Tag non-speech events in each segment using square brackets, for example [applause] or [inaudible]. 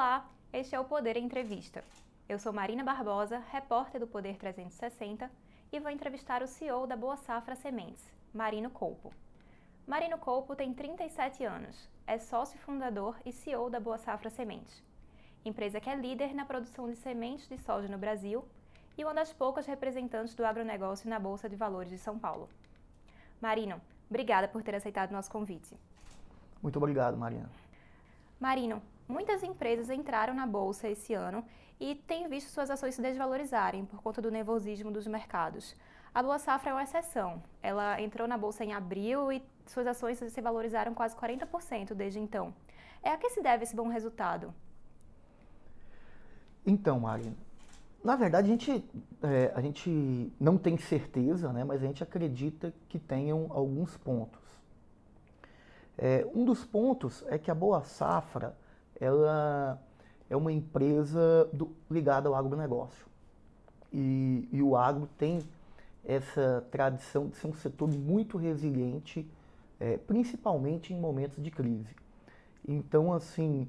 Olá, este é o Poder Entrevista. Eu sou Marina Barbosa, repórter do Poder 360 e vou entrevistar o CEO da Boa Safra Sementes, Marino Colpo. Marino Colpo tem 37 anos, é sócio fundador e CEO da Boa Safra Sementes, empresa que é líder na produção de sementes de soja no Brasil e uma das poucas representantes do agronegócio na Bolsa de Valores de São Paulo. Marino, obrigada por ter aceitado nosso convite. Muito obrigado, Marina. Marino, muitas empresas entraram na bolsa esse ano e têm visto suas ações se desvalorizarem por conta do nervosismo dos mercados. A Boa Safra é uma exceção. Ela entrou na bolsa em abril e suas ações se valorizaram quase 40% desde então. É a que se deve esse bom resultado? Então, Marina, na verdade a gente, é, a gente não tem certeza, né, mas a gente acredita que tenham alguns pontos. É, um dos pontos é que a Boa Safra ela é uma empresa do, ligada ao agronegócio. E, e o agro tem essa tradição de ser um setor muito resiliente, é, principalmente em momentos de crise. Então, assim,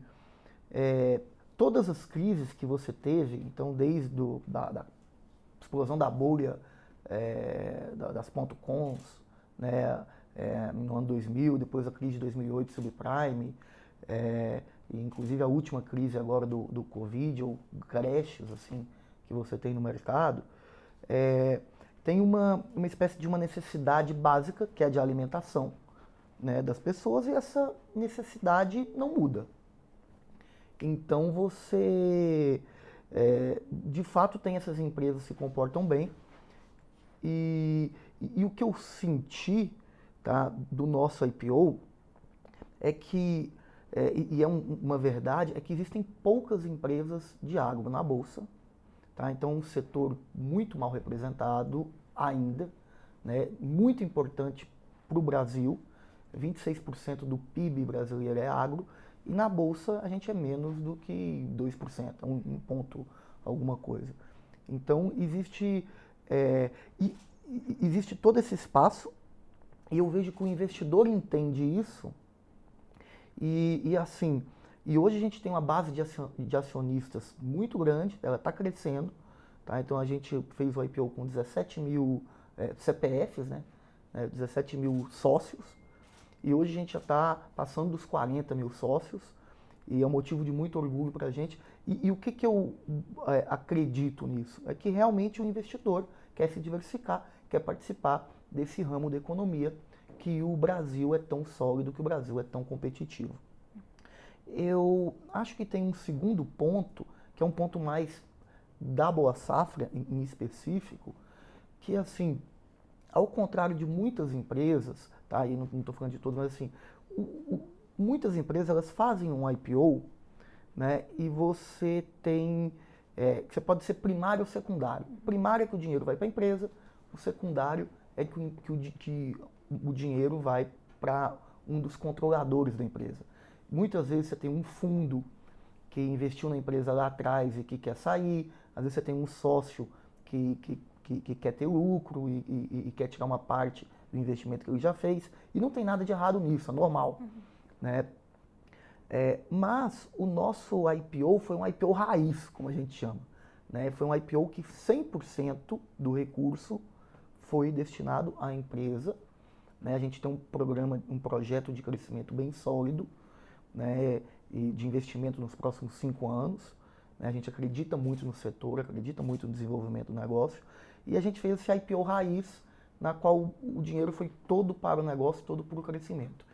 é, todas as crises que você teve, então desde do, da, da explosão da bolha é, das ponto .coms, né, é, no ano 2000, depois a crise de 2008 subprime, é, inclusive a última crise agora do, do Covid, ou creches assim, que você tem no mercado, é, tem uma, uma espécie de uma necessidade básica, que é de alimentação né, das pessoas, e essa necessidade não muda. Então você, é, de fato, tem essas empresas que se comportam bem, e, e, e o que eu senti tá, do nosso IPO é que, é, e é um, uma verdade, é que existem poucas empresas de agro na Bolsa. Tá? Então, um setor muito mal representado ainda, né? muito importante para o Brasil. 26% do PIB brasileiro é agro, e na Bolsa a gente é menos do que 2%, um, um ponto alguma coisa. Então, existe, é, e, existe todo esse espaço e eu vejo que o investidor entende isso. E, e assim, e hoje a gente tem uma base de acionistas muito grande, ela está crescendo. Tá? Então a gente fez o IPO com 17 mil é, CPFs, né? É, 17 mil sócios. E hoje a gente já está passando dos 40 mil sócios. E é um motivo de muito orgulho para a gente. E, e, o que, que eu é, acredito nisso? É que realmente o investidor quer se diversificar, quer participar desse ramo da economia que o Brasil é tão sólido, que o Brasil é tão competitivo. Eu acho que tem um segundo ponto, que é um ponto mais da boa safra em, específico, que assim, ao contrário de muitas empresas, tá? E não estou falando de todas, mas assim, o, o, muitas empresas elas fazem um IPO, né? E você tem, é, você pode ser primário ou secundário. Primário é que o dinheiro vai para a empresa, o secundário é que, que, que o dinheiro vai para um dos controladores da empresa. Muitas vezes você tem um fundo que investiu na empresa lá atrás e que quer sair, às vezes você tem um sócio que, que, que, que quer ter lucro e, e, e, quer tirar uma parte do investimento que ele já fez, e não tem nada de errado nisso, é normal. Uhum. Né? É, mas o nosso IPO foi um IPO raiz, como a gente chama. Né? Foi um IPO que 100% do recurso foi destinado à empresa. Né? A gente tem um programa, um projeto de crescimento bem sólido né? e de investimento nos próximos cinco anos. Né? A gente acredita muito no setor, acredita muito no desenvolvimento do negócio. E a gente fez esse IPO raiz, na qual o dinheiro foi todo para o negócio, todo para o crescimento.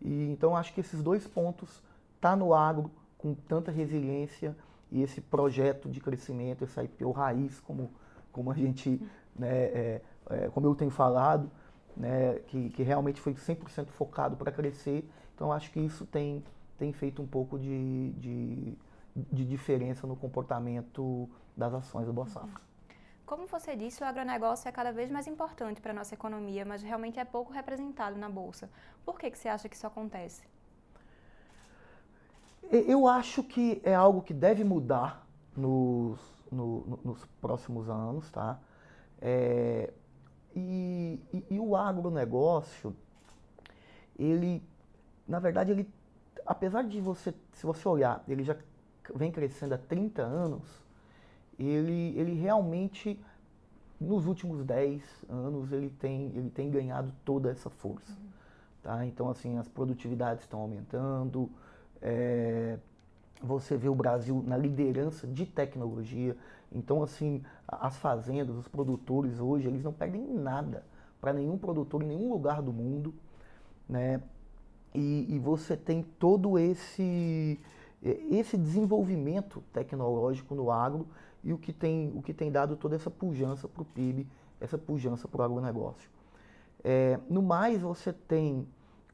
E, então acho que esses dois pontos tá no agro com tanta resiliência e esse projeto de crescimento, esse IPO raiz, como, como a gente né, é, é, como eu tenho falado, né, que, que realmente foi 100% focado para crescer. Então, acho que isso tem, tem feito um pouco de, de, de diferença no comportamento das ações da Boa uhum. Safra. Como você disse, o agronegócio é cada vez mais importante para a nossa economia, mas realmente é pouco representado na Bolsa. Por que, que você acha que isso acontece? Eu acho que é algo que deve mudar nos, no, nos próximos anos, tá? É, e, e, e o agronegócio, ele, na verdade, ele, apesar de você, se você olhar, ele já vem crescendo há 30 anos, ele, ele realmente, nos últimos 10 anos, ele tem, ele tem ganhado toda essa força. Uhum. Tá? Então, assim, as produtividades estão aumentando, é, você vê o Brasil na liderança de tecnologia. Então, assim, as fazendas, os produtores hoje, eles não perdem nada para nenhum produtor em nenhum lugar do mundo, né? E, e, você tem todo esse esse desenvolvimento tecnológico no agro e o que tem o que tem dado toda essa pujança para o PIB, essa pujança para o agronegócio. É, no mais, você tem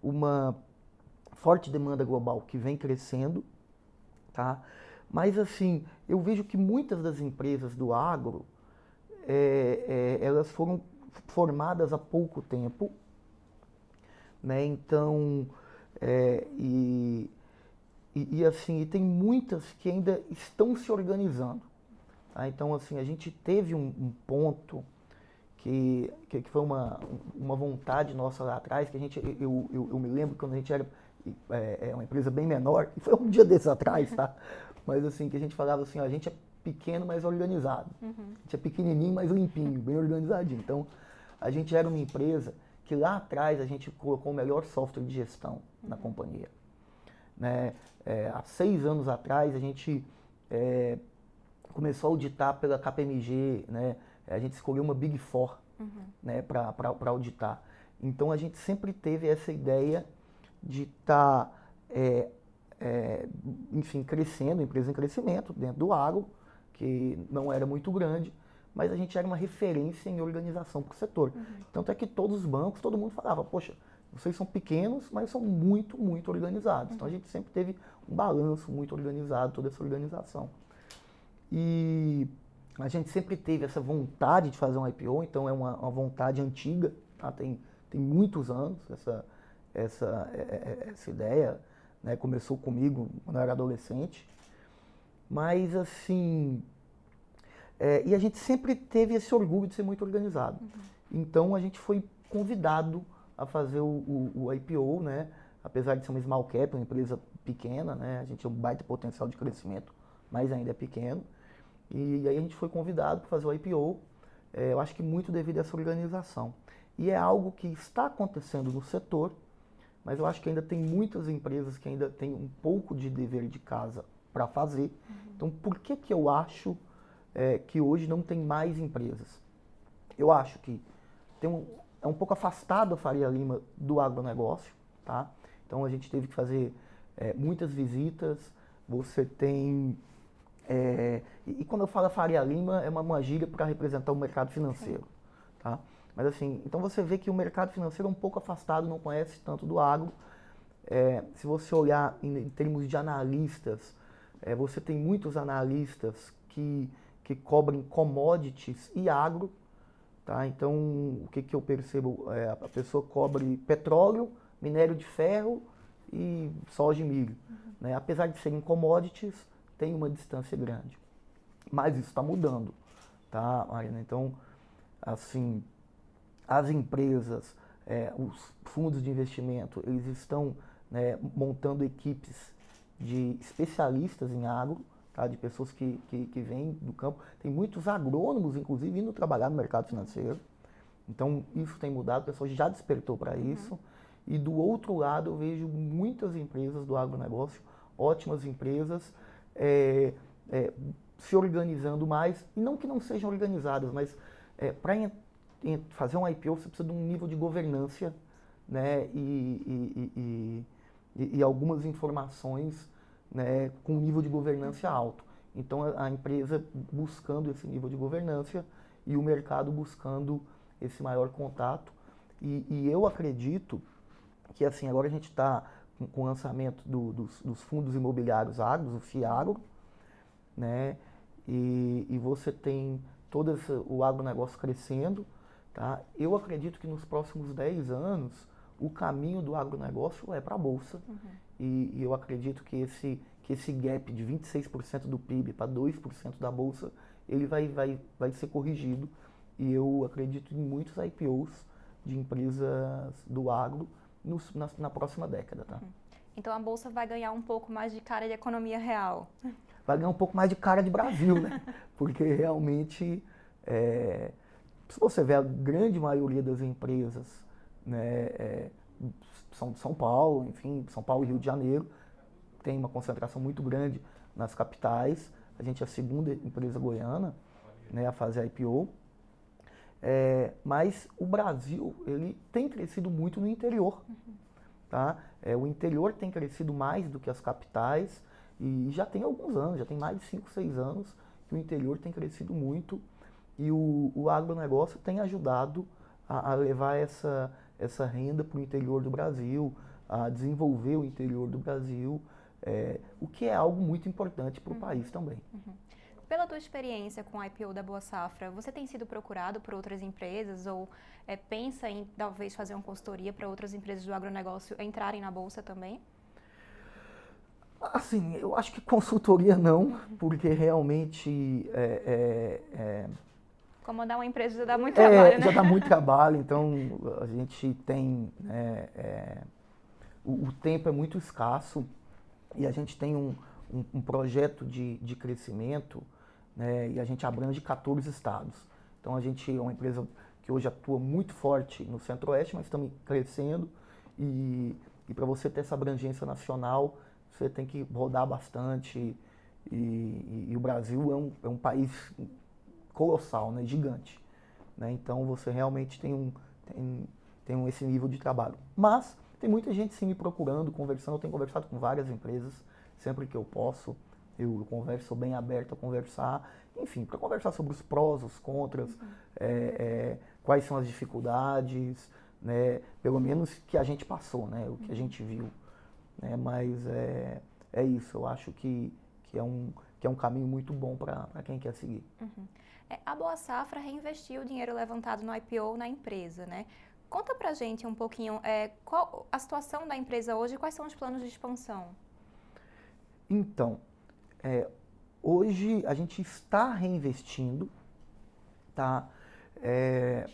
uma forte demanda global que vem crescendo, tá? Mas assim, eu vejo que muitas das empresas do agro, é, é, elas foram formadas há pouco tempo, né? Então, é, e, e, e, assim, e tem muitas que ainda estão se organizando. Tá? Então, assim, a gente teve um, um ponto que, que, que, foi uma, uma vontade nossa lá atrás, que a gente, eu, eu, eu me lembro quando a gente era é, é, uma empresa bem menor, e [laughs] foi um dia desses atrás, tá? Mas assim, que a gente falava assim, ó, a gente é pequeno, mas organizado. Uhum. A gente é pequenininho, mas limpinho, bem organizadinho. Então, a gente era uma empresa que lá atrás a gente colocou o melhor software de gestão uhum. na companhia. Né? É, há seis anos atrás a gente é, começou a auditar pela KPMG, né? a gente escolheu uma Big Four uhum. né? para auditar. Então a gente sempre teve essa ideia de estar, tá, é, é, enfim, crescendo, empresa em crescimento dentro do agro, que não era muito grande, mas a gente era uma referência em organização para o setor. Uhum. Tanto é que todos os bancos, todo mundo falava, poxa, vocês são pequenos, mas são muito, muito organizados. Uhum. Então a uhum. gente sempre teve um balanço muito organizado, toda essa organização. E a gente sempre teve essa vontade de fazer um IPO, então é uma, uma vontade antiga, tá? tem, tem muitos anos essa, essa, é, é, essa ideia. Né? Começou comigo quando eu era adolescente. Mas assim, é, e a gente sempre teve esse orgulho de ser muito organizado. Uhum. Então a gente foi convidado a fazer o, o, o, IPO, né? Apesar de ser uma small cap, uma empresa pequena, né? A gente tem um baita potencial de crescimento, mas ainda é pequeno. E, e aí a gente foi convidado para fazer o IPO. É, eu acho que muito devido a essa organização. E é algo que está acontecendo no setor, mas eu acho que ainda tem muitas empresas que ainda têm um pouco de dever de casa para fazer. Uhum. Então, por que que eu acho é, que hoje não tem mais empresas. Eu acho que tem um, é um pouco afastado a Faria Lima do agronegócio, tá? Então a gente teve que fazer é, muitas visitas, você tem... É, e, e, quando eu falo Faria Lima, é uma, uma gíria para representar o mercado financeiro, tá? Mas assim, então você vê que o mercado financeiro é um pouco afastado, não conhece tanto do agro. É, se você olhar em, em termos de analistas, é, você tem muitos analistas que que cobrem commodities e agro. Tá? Então, o que, que eu percebo? É, a pessoa cobre petróleo, minério de ferro e soja e milho. Uhum. Né? Apesar de serem commodities, tem uma distância grande. Mas isso está mudando, tá, Marina? Então, assim, as empresas, é, os fundos de investimento, eles estão né, montando equipes de especialistas em agro, tá? de pessoas que, que, que vêm do campo. Tem muitos agrônomos, inclusive, indo trabalhar no mercado financeiro. Então, isso tem mudado, o pessoal já despertou para uhum. isso. E do outro lado, eu vejo muitas empresas do agronegócio, ótimas empresas, é, é, se organizando mais, e não que não sejam organizadas, mas é, para fazer um IPO você precisa de um nível de governança né, e, e, e, e algumas informações né, com nível de governança alto. Então a, a empresa buscando esse nível de governança e o mercado buscando esse maior contato. E, e eu acredito que assim agora a gente está com, com, o lançamento do, dos, dos, fundos imobiliários agros, o FIAGRO, né? E, e você tem todo esse, o agronegócio crescendo. Tá? Eu acredito que nos próximos 10 anos o caminho do agronegócio é para a Bolsa. Uhum. E, e, eu acredito que esse, que esse gap de 26% do PIB para 2% da Bolsa, ele vai, vai, vai ser corrigido. E eu acredito em muitos IPOs de empresas do agro no, na, na, próxima década. Tá? Uhum. Então a Bolsa vai ganhar um pouco mais de cara de economia real. vai ganhar um pouco mais de cara de Brasil, né? [laughs] Porque realmente, é, se você vê a grande maioria das empresas, né, é, são de São Paulo, enfim, São Paulo e Rio de Janeiro, tem uma concentração muito grande nas capitais. A gente é a segunda empresa goiana né, a fazer IPO. É, mas o Brasil ele tem crescido muito no interior. Tá? É, o interior tem crescido mais do que as capitais e já tem alguns anos, já tem mais de 5, 6 anos que o interior tem crescido muito e o, o agronegócio tem ajudado a, a levar essa, essa renda para o interior do Brasil, a desenvolver o interior do Brasil, é, o que é algo muito importante para o uhum. país também. Uhum. Pela tua experiência com a IPO da Boa Safra, você tem sido procurado por outras empresas ou é, pensa em talvez fazer uma consultoria para outras empresas do agronegócio entrarem na Bolsa também? Assim, eu acho que consultoria não, porque realmente é, Comandar uma empresa já dá muito é, trabalho, né? Já dá muito [laughs] trabalho, então a gente tem. É, é, o, o, tempo é muito escasso e a gente tem um, um, um projeto de, de crescimento né, e a gente abrange 14 estados. Então a gente é uma empresa que hoje atua muito forte no Centro-Oeste, mas estamos crescendo e, e para você ter essa abrangência nacional, você tem que rodar bastante e, e, e o Brasil é um, é um país colossal, né, gigante. Né? Então você realmente tem, um, tem, tem esse nível de trabalho. Mas tem muita gente sim me procurando, conversando. Eu tenho conversado com várias empresas, sempre que eu posso. Eu converso, sou bem aberto a conversar. Enfim, para conversar sobre os prós, os contras, uhum. é, é, quais são as dificuldades, né? pelo menos que a gente passou, né? o que a gente viu. Né? Mas é, é isso, eu acho que, que, é, um, que é um caminho muito bom para quem quer seguir. Uhum. É, a Boa Safra reinvestiu o dinheiro levantado no IPO na empresa, né? Conta pra gente um pouquinho é, qual a situação da empresa hoje e quais são os planos de expansão. Então, é, hoje a gente está reinvestindo, tá? É,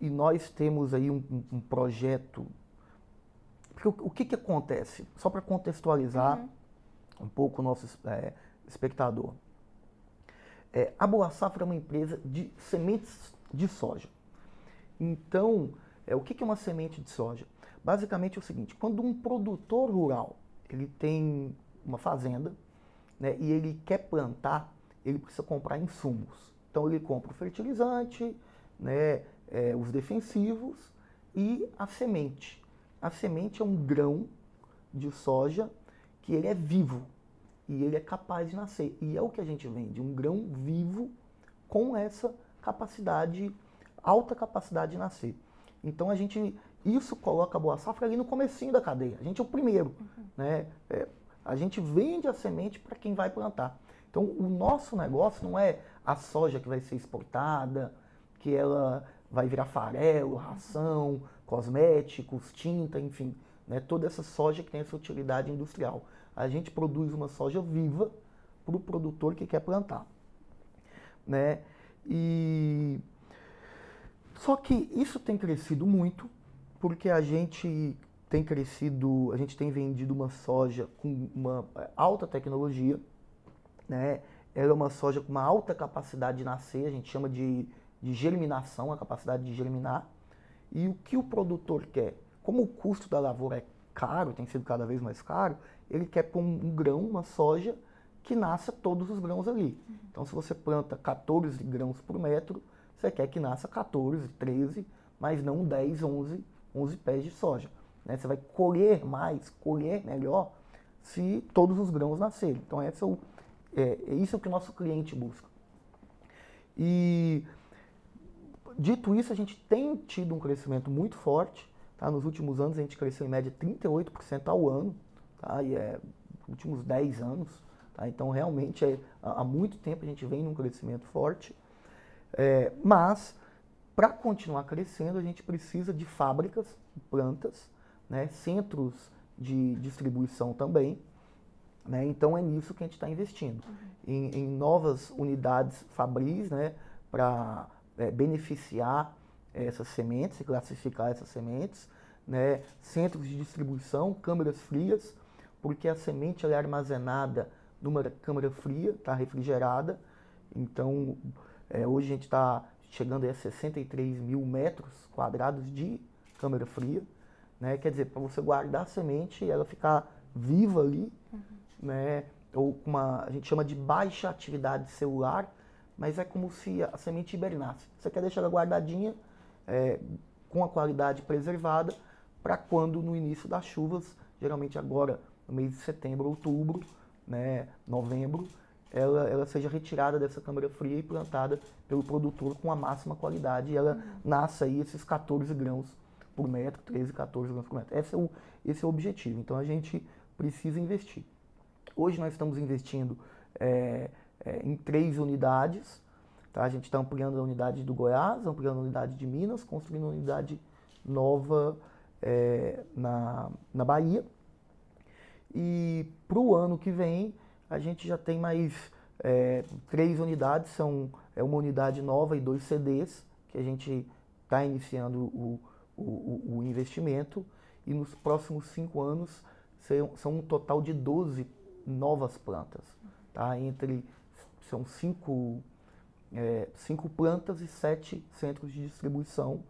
e nós temos aí um, um projeto. Porque o, o, que, que acontece? Só para contextualizar uhum. um pouco o nosso é, espectador. É, a Boa Safra é uma empresa de sementes de soja. Então, é, o que, é uma semente de soja? Basicamente é o seguinte, quando um produtor rural ele tem uma fazenda né, e ele quer plantar, ele precisa comprar insumos. Então ele compra o fertilizante, né, é, os defensivos e a semente. A semente é um grão de soja que ele é vivo e ele é capaz de nascer. E é o que a gente vende, um grão vivo com essa capacidade, alta capacidade de nascer. Então a gente, isso coloca a boa safra ali no comecinho da cadeia. A gente é o primeiro, uhum. né? É, a gente vende a semente para quem vai plantar. Então o nosso negócio não é a soja que vai ser exportada, que ela vai virar farelo, ração, cosméticos, tinta, enfim, né? toda essa soja que tem essa utilidade industrial a gente produz uma soja viva para o produtor que quer plantar. Né? E só que isso tem crescido muito porque a gente tem crescido, a gente tem vendido uma soja com uma é, alta tecnologia, né? Ela é uma soja com uma alta capacidade de nascer, a gente chama de, de germinação, a capacidade de germinar. E o que o produtor quer? Como o custo da lavoura é caro, tem sido cada vez mais caro, ele quer pôr um, um grão, uma soja, que nasça todos os grãos ali. Uhum. Então, se você planta 14 grãos por metro, você quer que nasça 14, 13, mas não 10, 11, 11 pés de soja. Né? Você vai colher mais, colher melhor, se todos os grãos nascerem. Então, é, o, é, é isso que o nosso cliente busca. E, dito isso, a gente tem tido um crescimento muito forte. Tá? Nos últimos anos, a gente cresceu em média 38% ao ano tá? E é últimos 10 anos, tá? Então realmente é, há muito tempo a gente vem num crescimento forte, é, mas para continuar crescendo a gente precisa de fábricas, plantas, né? Centros de distribuição também, né? Então é nisso que a gente está investindo, uhum. em, em, novas unidades fabris, né? Para é, beneficiar essas sementes e classificar essas sementes, né? Centros de distribuição, câmeras frias porque a semente é armazenada numa câmara fria, tá refrigerada. Então, é, hoje a gente está chegando a 63 mil metros quadrados de câmara fria. Né? Quer dizer, para você guardar a semente e ela ficar viva ali, uhum. né? ou uma, a gente chama de baixa atividade celular, mas é como se a semente hibernasse. Você quer deixar ela guardadinha, é, com a qualidade preservada, para quando no início das chuvas, geralmente agora no mês de setembro, outubro, né, novembro, ela, ela seja retirada dessa câmara fria e plantada pelo produtor com a máxima qualidade e ela uhum. nasça aí esses 14 grãos por metro, 13, 14 grãos por metro. Esse é o, esse é o objetivo. Então a gente precisa investir. Hoje nós estamos investindo é, é, em três unidades. Tá? A gente está ampliando a unidade do Goiás, ampliando a unidade de Minas, construindo uma unidade nova é, na, na Bahia. E para o ano que vem, a gente já tem mais é, três unidades, são é uma unidade nova e dois CDs, que a gente está iniciando o, o, o, investimento. E nos próximos cinco anos são, são um total de 12 novas plantas. Tá? Entre, são cinco, é, cinco plantas e sete centros de distribuição,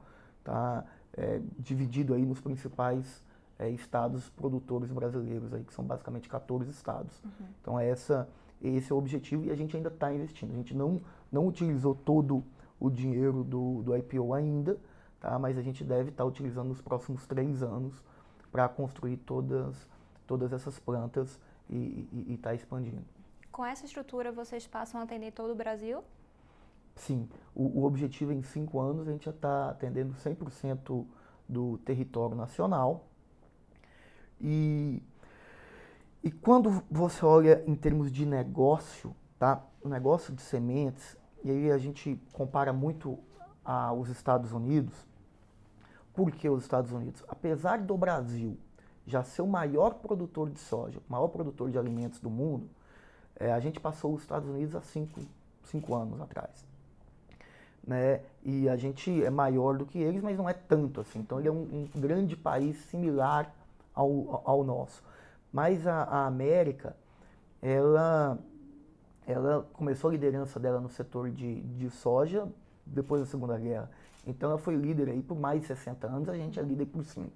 tá? É, dividido aí nos principais é, estados produtores brasileiros, aí, que são basicamente 14 estados. Uhum. Então essa, esse é o objetivo e a gente ainda está investindo. A gente não, não utilizou todo o dinheiro do, do IPO ainda, tá? mas a gente deve estar tá utilizando nos próximos três anos para construir todas, todas essas plantas e estar tá expandindo. Com essa estrutura, vocês passam a atender todo o Brasil? Sim. O, o objetivo é em cinco anos a gente já está atendendo 100% do território nacional. E, e quando você olha em termos de negócio, tá? o negócio de sementes, e aí a gente compara muito aos Estados Unidos, por que os Estados Unidos? Apesar do Brasil já ser o maior produtor de soja, o maior produtor de alimentos do mundo, é, a gente passou os Estados Unidos há cinco, cinco anos atrás. Né? E a gente é maior do que eles, mas não é tanto assim. Então ele é um, um grande país similar ao, ao nosso. Mas a, a, América, ela, ela começou a liderança dela no setor de, de soja depois da Segunda Guerra. Então ela foi líder aí por mais de 60 anos, a gente é líder por 5.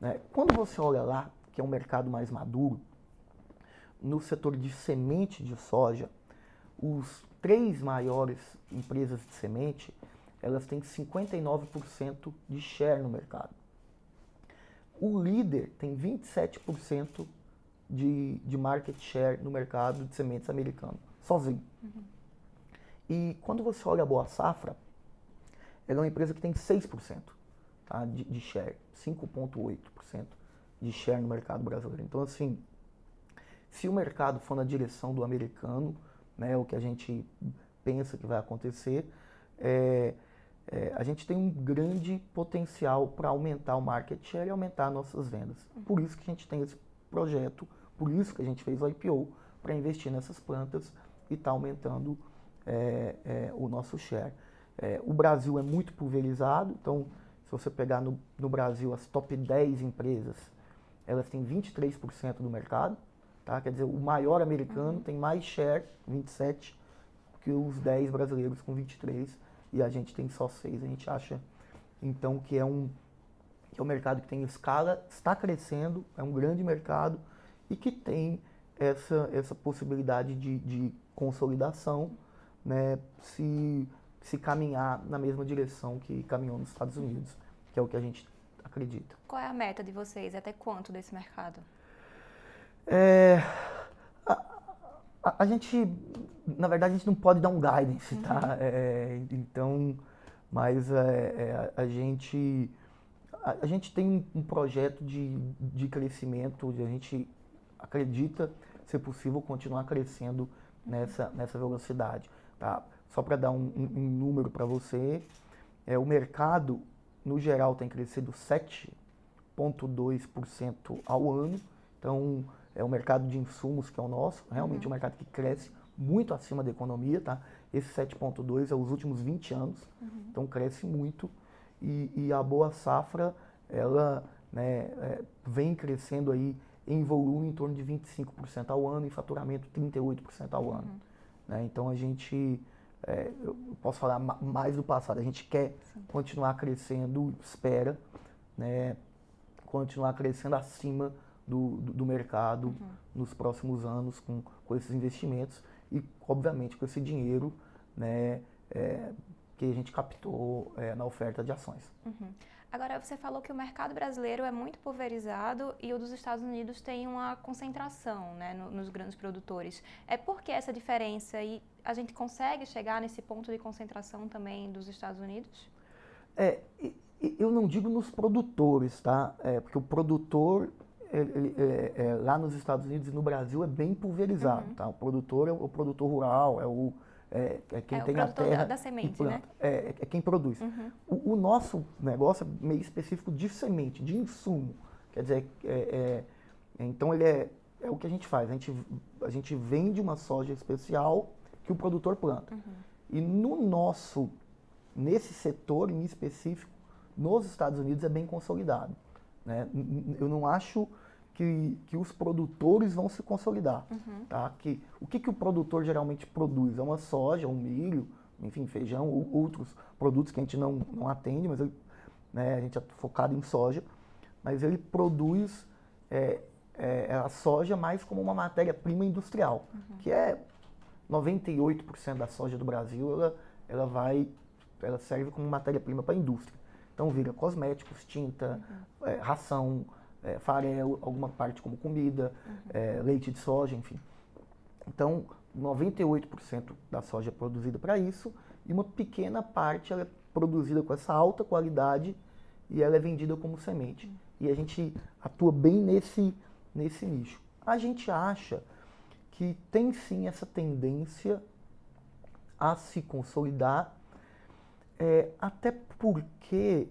Né? Quando você olha lá, que é um mercado mais maduro, no setor de semente de soja, os três maiores empresas de semente, elas têm 59% de share no mercado. O líder tem 27% de, de market share no mercado de sementes americano, sozinho. Uhum. E quando você olha a Boa Safra, ela é uma empresa que tem 6% tá, de, de share, 5,8% de share no mercado brasileiro. Então, assim, se o mercado for na direção do americano, né, o que a gente pensa que vai acontecer, é, é, a gente tem um grande potencial para aumentar o market share e aumentar nossas vendas. Por isso que a gente tem esse projeto, por isso que a gente fez o IPO, para investir nessas plantas e está aumentando é, é, o nosso share. É, o Brasil é muito pulverizado, então se você pegar no, no Brasil as top 10 empresas, elas têm 23% do mercado. Tá? Quer dizer, o maior americano uhum. tem mais share, 27, que os 10 brasileiros com 23 e a gente tem só 6. A gente acha então que é um que é um mercado que tem escala, está crescendo, é um grande mercado e que tem essa, essa possibilidade de, de consolidação, né, se se caminhar na mesma direção que caminhou nos Estados Unidos, que é o que a gente acredita. Qual é a meta de vocês? Até quanto desse mercado? É, a, a, a, gente, na verdade, a gente não pode dar um guidance, tá? uhum. tá? É, então, mas é, é, a, gente a, a, gente tem um projeto de, de crescimento, a gente acredita ser possível continuar crescendo nessa, nessa velocidade, tá? Só para dar um, um, um número para você, é, o mercado, no geral, tem crescido 7,2% ao ano. Então, é o mercado de insumos que é o nosso, realmente uhum. um mercado que cresce muito acima da economia, tá? Esse 7,2 é os últimos 20 anos, uhum. então cresce muito. E, e, a boa safra, ela né, é, vem crescendo aí em volume em torno de 25% ao ano, em faturamento 38% ao ano. Uhum. Né? Então a gente, é, eu posso falar mais do passado, a gente quer Sim. continuar crescendo, espera, né, continuar crescendo acima do, do, do mercado uhum. nos próximos anos com, com esses investimentos e, obviamente, com esse dinheiro né, é, que a gente captou é, na oferta de ações. Uhum. Agora, você falou que o mercado brasileiro é muito pulverizado e o dos Estados Unidos tem uma concentração né, no, nos grandes produtores. É por que essa diferença e a gente consegue chegar nesse ponto de concentração também dos Estados Unidos? É, eu não digo nos produtores, tá? É, porque o produtor ele, é, é, lá nos Estados Unidos e no Brasil é bem pulverizado, uhum. tá? O produtor é o, o produtor rural, é o é, é quem é, tem a terra da, da semente, né? É, é, quem produz. Uhum. O, o, nosso negócio é meio específico de semente, de insumo. Quer dizer, é, então ele é, é o que a gente faz. A gente, a gente vende uma soja especial que o produtor planta. Uhum. E no nosso, nesse setor em específico, nos Estados Unidos é bem consolidado. Né? Eu não acho que, que os produtores vão se consolidar. Uhum. Tá? Que, o que, que o produtor geralmente produz? É uma soja, um milho, enfim, feijão, ou outros produtos que a gente não, não atende, mas ele, né, a gente é focado em soja, mas ele produz é, é, a soja mais como uma matéria-prima industrial, uhum. que é 98% da soja do Brasil, ela, ela vai, ela serve como matéria-prima para a indústria. Então vira cosméticos, tinta, uhum. é, ração, é, farelo, alguma parte como comida, uhum. é, leite de soja, enfim. Então, 98% da soja é produzida para isso e uma pequena parte é produzida com essa alta qualidade e ela é vendida como semente. Uhum. E a gente atua bem nesse, nesse nicho. A gente acha que tem sim essa tendência a se consolidar, é, até porque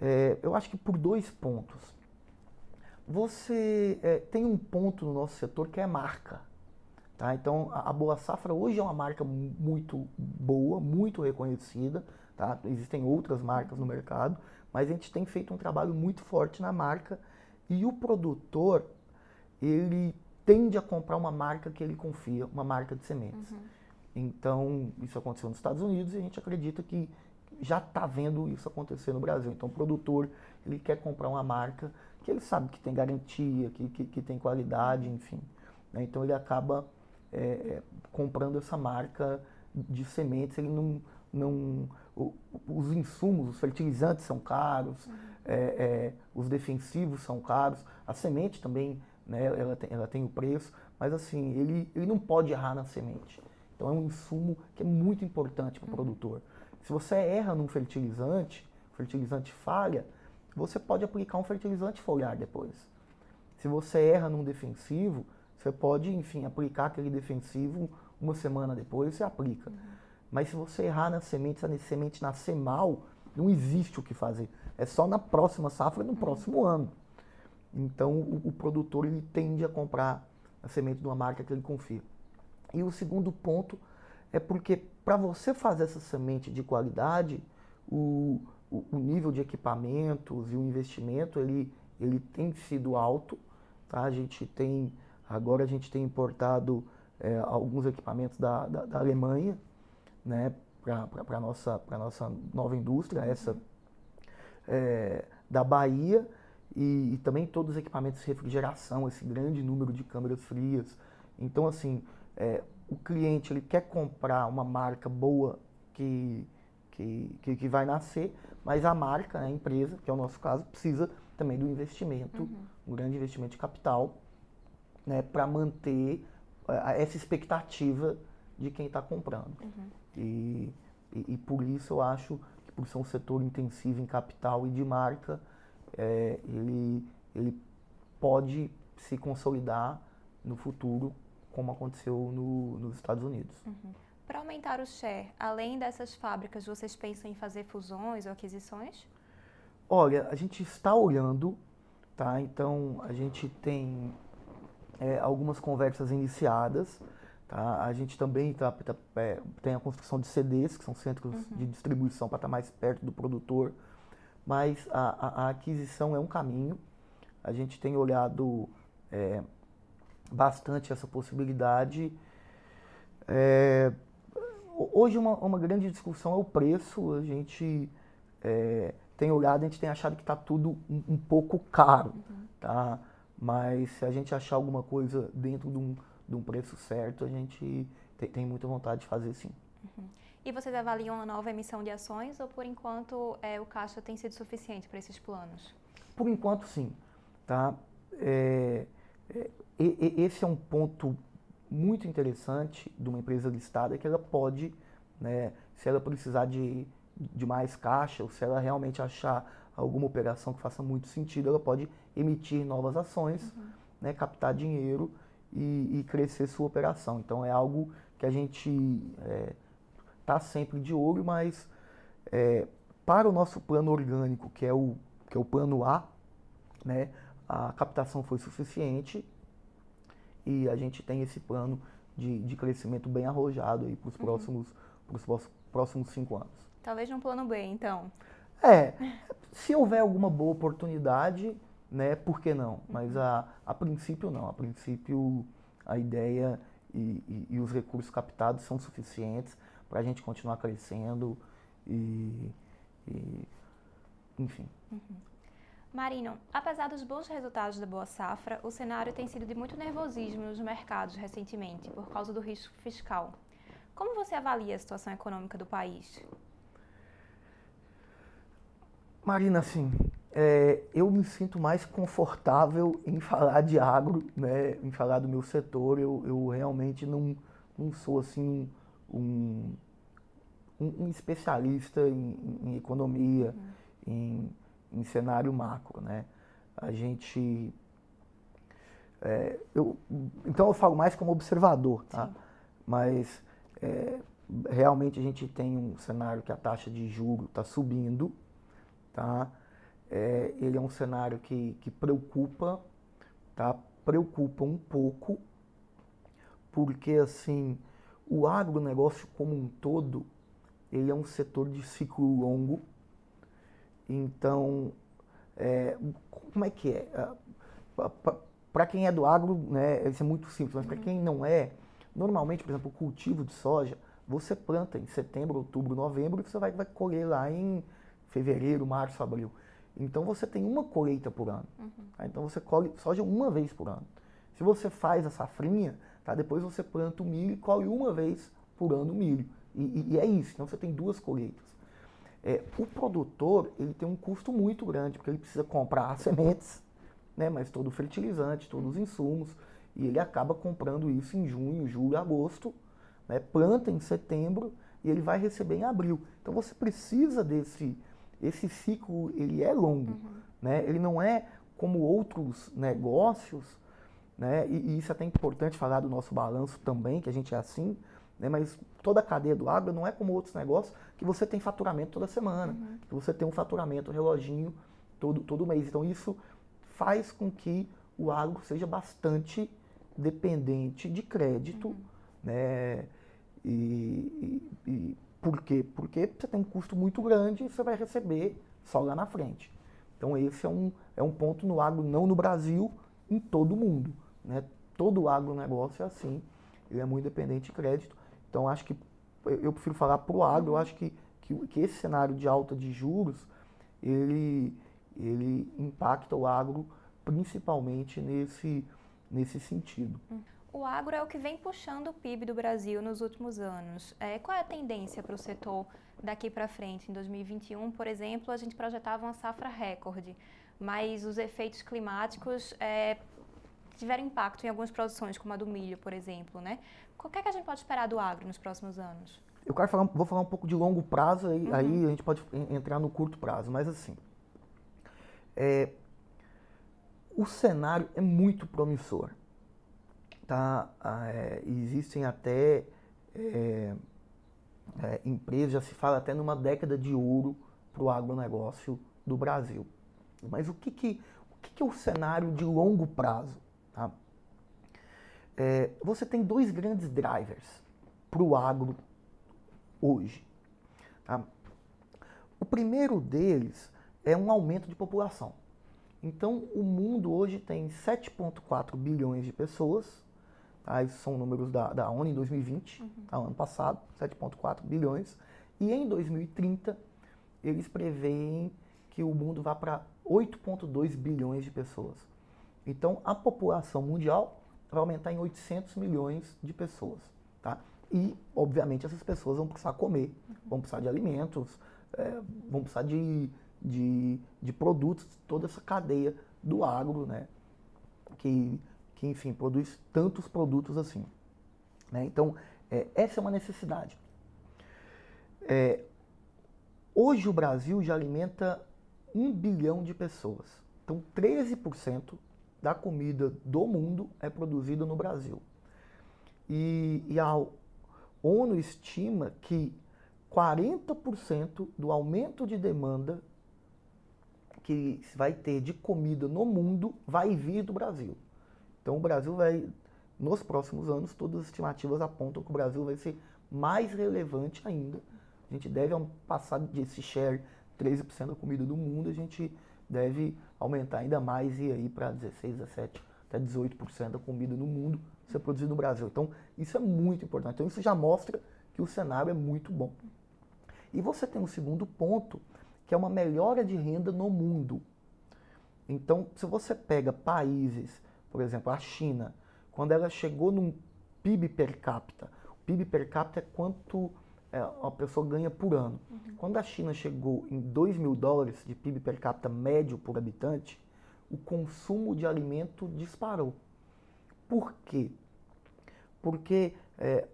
é, eu acho que por dois pontos. Você é, tem um ponto no nosso setor que é marca. Tá? Então, a, a, Boa Safra hoje é uma marca muito boa, muito reconhecida. Tá? Existem outras marcas no mercado, mas a gente tem feito um trabalho muito forte na marca e o produtor, ele tende a comprar uma marca que ele confia, uma marca de sementes. Uhum. Então, isso aconteceu nos Estados Unidos e a gente acredita que já está vendo isso acontecer no Brasil. Então, o produtor, ele quer comprar uma marca que ele sabe que tem garantia, que, que, que tem qualidade, enfim. Né? Então ele acaba é, é, comprando essa marca de sementes, ele não. não os insumos, os fertilizantes são caros, uhum. é, é, os defensivos são caros, a semente também, né, ela, tem, ela tem o preço, mas assim, ele, ele não pode errar na semente. Então é um insumo que é muito importante para o uhum. produtor. Se você erra num fertilizante, o fertilizante falha, você pode aplicar um fertilizante foliar depois. Se você erra num defensivo, você pode, enfim, aplicar aquele defensivo uma semana depois, você aplica. Uhum. Mas se você errar na semente, se a semente nascer mal, não existe o que fazer. É só na próxima safra, no uhum. próximo ano. Então, o, o, produtor ele tende a comprar a semente de uma marca que ele confia. E o segundo ponto é porque para você fazer essa semente de qualidade, o, o, o, nível de equipamentos e o investimento ele, ele tem sido alto. Tá? A gente tem, agora a gente tem importado é, alguns equipamentos da, da, da Alemanha né, para nossa, nossa nova indústria, essa é, da Bahia, e, e, também todos os equipamentos de refrigeração, esse grande número de câmeras frias. Então, assim, é, o cliente ele quer comprar uma marca boa que, que, que, que vai nascer, mas a marca, a empresa, que é o nosso caso, precisa também do investimento, uhum. um grande investimento de capital, né, para manter uh, essa expectativa de quem está comprando. Uhum. E, e, e, por isso eu acho que por ser um setor intensivo em capital e de marca, é, ele, ele pode se consolidar no futuro, como aconteceu no, nos Estados Unidos. Uhum. Para aumentar o share, além dessas fábricas, vocês pensam em fazer fusões ou aquisições? Olha, a gente está olhando, tá? Então a gente tem é, algumas conversas iniciadas, tá? A gente também tá, tá é, tem a construção de CDs, que são centros uhum. de distribuição para estar tá mais perto do produtor, mas a, a, a, aquisição é um caminho. A gente tem olhado é, bastante essa possibilidade. É, hoje uma, uma grande discussão é o preço. A gente é, tem olhado, a gente tem achado que está tudo um, um, pouco caro, uhum. tá? Mas se a gente achar alguma coisa dentro de um, de um preço certo, a gente tem, tem muita vontade de fazer sim. Uhum. E vocês avaliam a nova emissão de ações ou por enquanto é, o caixa tem sido suficiente para esses planos? Por enquanto sim, tá? É, é, esse é um ponto muito interessante de uma empresa listada que ela pode, né, se ela precisar de, de mais caixa ou se ela realmente achar alguma operação que faça muito sentido, ela pode emitir novas ações, uhum. né, captar dinheiro e, e, crescer sua operação. Então é algo que a gente está é, sempre de olho, mas é, para o nosso plano orgânico, que é o, que é o plano A, né, a captação foi suficiente e a gente tem esse plano de, de crescimento bem arrojado para os uhum. próximos, pros próximos cinco anos. Talvez um plano B, então. É, se houver alguma boa oportunidade, né, por que não? Mas a, a princípio não, a princípio a ideia e, e, e os recursos captados são suficientes para a gente continuar crescendo e, e enfim. Uhum. Marino, apesar dos bons resultados da Boa Safra, o cenário tem sido de muito nervosismo nos mercados recentemente, por causa do risco fiscal. Como você avalia a situação econômica do país? Marina, assim, é, eu me sinto mais confortável em falar de agro, né, em falar do meu setor. Eu, eu realmente não, não sou assim um, um, um especialista em, em economia, uhum. em em cenário macro, né? A gente... É, eu, então eu falo mais como observador, tá? Sim. Mas é, realmente a gente tem um cenário que a taxa de juro está subindo, tá? É, ele é um cenário que, que preocupa, tá? Preocupa um pouco, porque assim, o agronegócio como um todo, ele é um setor de ciclo longo, então, é, como é que é? Ah, para quem é do agro, né, isso é muito simples, mas para uhum. quem não é, normalmente, por exemplo, o cultivo de soja, você planta em setembro, outubro, novembro e você vai, vai colher lá em fevereiro, março, abril. Então você tem uma colheita por ano. Uhum. Tá? Então você colhe soja uma vez por ano. Se você faz a safrinha, tá? depois você planta o milho e colhe uma vez por ano o milho. E, e, e é isso. Então você tem duas colheitas. É, o produtor ele tem um custo muito grande, porque ele precisa comprar sementes, né, mas todo o fertilizante, todos os insumos, e ele acaba comprando isso em junho, julho, agosto, né, planta em setembro e ele vai receber em abril. Então você precisa desse esse ciclo, ele é longo, uhum. né? Ele não é como outros negócios, né? E, e, isso é até importante falar do nosso balanço também, que a gente é assim, né? Mas toda a cadeia do agro não é como outros negócios que você tem faturamento toda semana, uhum. que você tem um faturamento reloginho todo, todo mês. Então isso faz com que o agro seja bastante dependente de crédito, uhum. né? E, e, e, por quê? Porque você tem um custo muito grande e você vai receber só lá na frente. Então esse é um, é um ponto no agro, não no Brasil, em todo o mundo. Né? Todo agronegócio é assim, ele é muito dependente de crédito. Então, acho que eu prefiro falar para o agro, eu acho que, que, que, esse cenário de alta de juros, ele, ele impacta o agro principalmente nesse, nesse sentido. O agro é o que vem puxando o PIB do Brasil nos últimos anos. É, qual é a tendência para o setor daqui para frente? Em 2021, por exemplo, a gente projetava uma safra recorde, mas os efeitos climáticos é, tiveram impacto em algumas produções, como a do milho, por exemplo, né? O que, é que a gente pode esperar do agro nos próximos anos? Eu quero falar, vou falar um pouco de longo prazo, aí, uhum. aí a gente pode entrar no curto prazo, mas assim, é, o cenário é muito promissor. Tá? É, existem até é, é, empresas, já se fala até numa década de ouro para o agronegócio do Brasil. Mas o que, que, o que, que é o cenário de longo prazo? Tá? É, você tem dois grandes drivers para o agro hoje. Tá? O primeiro deles é um aumento de população. Então, o mundo hoje tem 7,4 bilhões de pessoas, tá? esses são números da, da ONU em 2020, uhum. tá? ano passado, 7,4 bilhões, e em 2030 eles preveem que o mundo vá para 8,2 bilhões de pessoas. Então, a população mundial vai aumentar em 800 milhões de pessoas. Tá? E, obviamente, essas pessoas vão precisar comer, vão precisar de alimentos, é, vão precisar de, de, de, produtos, toda essa cadeia do agro, né? que, que enfim, produz tantos produtos assim. Né? Então, é, essa é uma necessidade. É, hoje o Brasil já alimenta um bilhão de pessoas. Então, 13% da comida do mundo é produzida no Brasil. E, e a ONU estima que 40% do aumento de demanda que vai ter de comida no mundo vai vir do Brasil. Então, o Brasil vai, nos próximos anos, todas as estimativas apontam que o Brasil vai ser mais relevante ainda. A gente deve passar desse share 13% da comida do mundo, a gente deve aumentar ainda mais e aí para 16, 17, até 18% da comida no mundo ser produzida no Brasil. Então, isso é muito importante. Então, isso já mostra que o cenário é muito bom. E você tem um segundo ponto, que é uma melhora de renda no mundo. Então, se você pega países, por exemplo, a China, quando ela chegou num PIB per capita, o PIB per capita é quanto é, uma pessoa ganha por ano. Uhum. Quando a China chegou em 2 mil dólares de PIB per capita médio por habitante, o consumo de alimento disparou. Por quê? Porque é,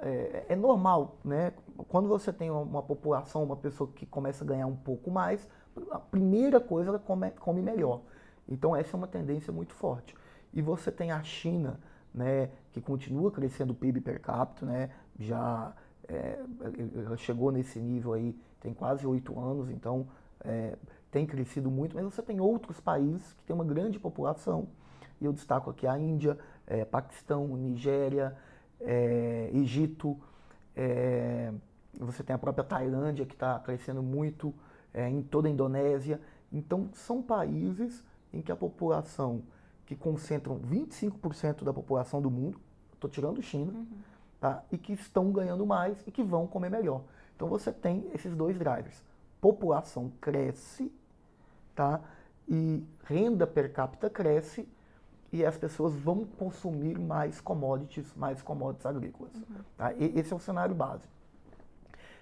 é, é, normal, né? Quando você tem uma população, uma pessoa que começa a ganhar um pouco mais, a primeira coisa ela come, come melhor. Então essa é uma tendência muito forte. E você tem a China, né, que continua crescendo o PIB per capita, né, já é, chegou nesse nível aí tem quase oito anos, então é, tem crescido muito, mas você tem outros países que têm uma grande população, e eu destaco aqui a Índia, é, Paquistão, Nigéria, é, Egito, é, você tem a própria Tailândia que está crescendo muito, é, em toda a Indonésia. Então, são países em que a população, que concentram 25% da população do mundo, estou tirando China, uhum tá? e que estão ganhando mais e que vão comer melhor. Então você tem esses dois drivers. População cresce, tá? E renda per capita cresce e as pessoas vão consumir mais commodities, mais commodities agrícolas. Uhum. Tá? E, esse é o cenário básico.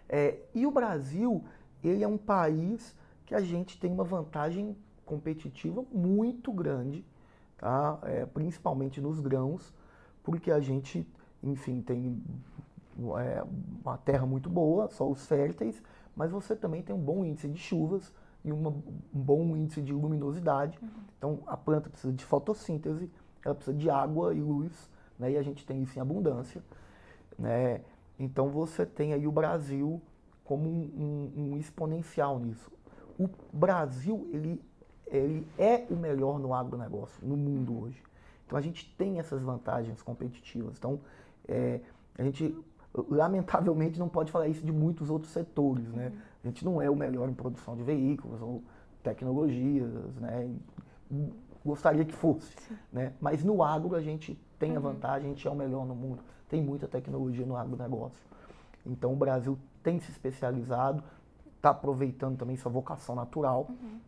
É, e o Brasil, ele é um país que a gente tem uma vantagem competitiva muito grande, tá? É, principalmente nos grãos, porque a gente enfim, tem é, uma terra muito boa, solos férteis, mas você também tem um bom índice de chuvas e uma, um bom índice de luminosidade. Uhum. Então a planta precisa de fotossíntese, ela precisa de água e luz, né, e a gente tem isso em abundância. Né? Então você tem aí o Brasil como um, um, um exponencial nisso. O Brasil ele, ele é o melhor no agronegócio no mundo uhum. hoje. Então a gente tem essas vantagens competitivas. Então é, a gente, lamentavelmente, não pode falar isso de muitos outros setores, né? Uhum. A gente não é o melhor em produção de veículos ou tecnologias, né? Gostaria que fosse, né? Mas no agro a gente tem a uhum. vantagem, a gente é o melhor no mundo. Tem muita tecnologia no agronegócio. Então o Brasil tem se especializado, está aproveitando também sua vocação natural, uhum.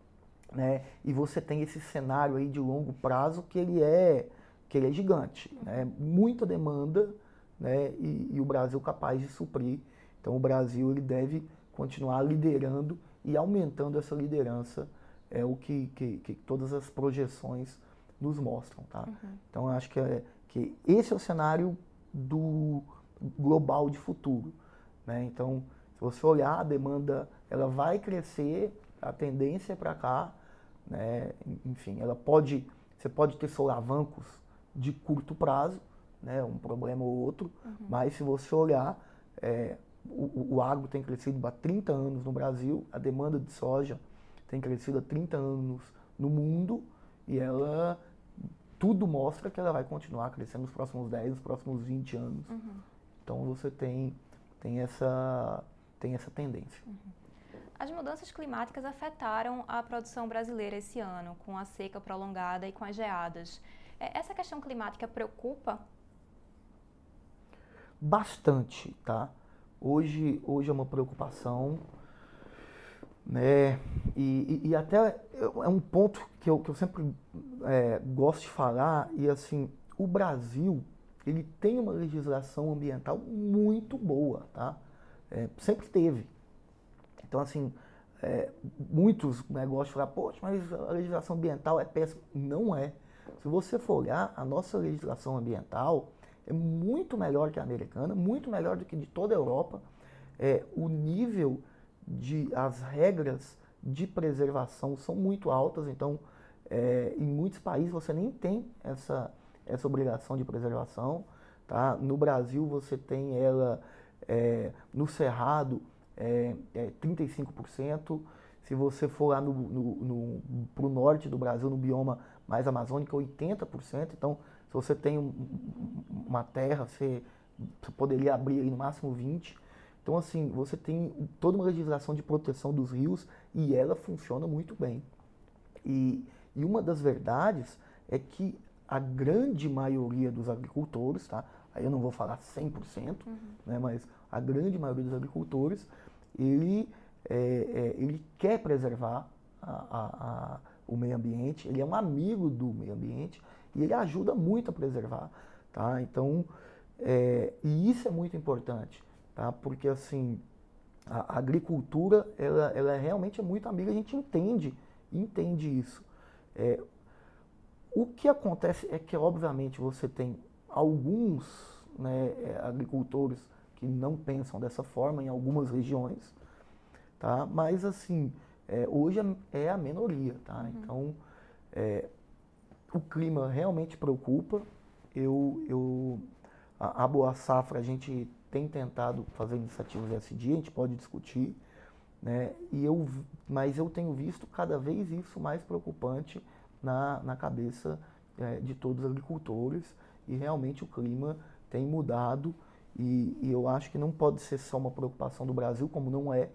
Né? E você tem esse cenário aí de longo prazo que ele é que ele é gigante, né? Muita demanda né, e, e, o Brasil capaz de suprir. Então o Brasil ele deve continuar liderando e aumentando essa liderança, é o que, que, que todas as projeções nos mostram. Tá? Uhum. Então acho que, é, que esse é o cenário do global de futuro. Né? Então, se você olhar, a demanda ela vai crescer, a tendência é para cá, né? enfim, ela pode, você pode ter solavancos de curto prazo, né, um problema ou outro, uhum. mas se você olhar, é, o, o agro tem crescido há 30 anos no Brasil, a demanda de soja tem crescido há 30 anos no mundo e ela tudo mostra que ela vai continuar crescendo nos próximos 10, nos próximos 20 anos. Uhum. Então você tem, tem, essa, tem essa tendência. Uhum. As mudanças climáticas afetaram a produção brasileira esse ano, com a seca prolongada e com as geadas. É, essa questão climática preocupa? Bastante, tá? Hoje, hoje é uma preocupação, né? E, e, e até é um ponto que eu, que eu sempre é, gosto de falar, e assim, o Brasil, ele tem uma legislação ambiental muito boa, tá? É, sempre teve. Então, assim, é, muitos de falar, poxa, mas a legislação ambiental é péssima. Não é. Se você for olhar, a nossa legislação ambiental é muito melhor que a americana, muito melhor do que de toda a Europa. É, o nível de as regras de preservação são muito altas, então é, em muitos países você nem tem essa, essa obrigação de preservação. Tá? No Brasil você tem ela é, no Cerrado é, é 35%. Se você for lá no, no, no, pro norte do Brasil, no bioma mais amazônico, 80%. Então, se você tem um, uma terra, você, você poderia abrir aí no máximo 20%. Então, assim, você tem toda uma legislação de proteção dos rios e ela funciona muito bem. E, e uma das verdades é que a grande maioria dos agricultores, tá? Aí eu não vou falar 100%, uhum. né? Mas a grande maioria dos agricultores, ele, é, é, ele quer preservar a, a, a, o meio ambiente, ele é um amigo do meio ambiente e ele ajuda muito a preservar, tá? Então, é, e isso é muito importante, tá? Porque assim, a, agricultura, ela, ela realmente é muito amiga, a gente entende, entende isso. É, o que acontece é que, obviamente, você tem alguns né, é, agricultores que não pensam dessa forma em algumas regiões, tá? Mas assim, é, hoje é, é a minoria, tá? Uhum. Então, é, o clima realmente preocupa. Eu, eu, a, a, Boa Safra, a gente tem tentado fazer iniciativas esse dia, a gente pode discutir, né? E eu, mas eu tenho visto cada vez isso mais preocupante na, na cabeça é, de todos os agricultores e realmente o clima tem mudado e, e, eu acho que não pode ser só uma preocupação do Brasil, como não é,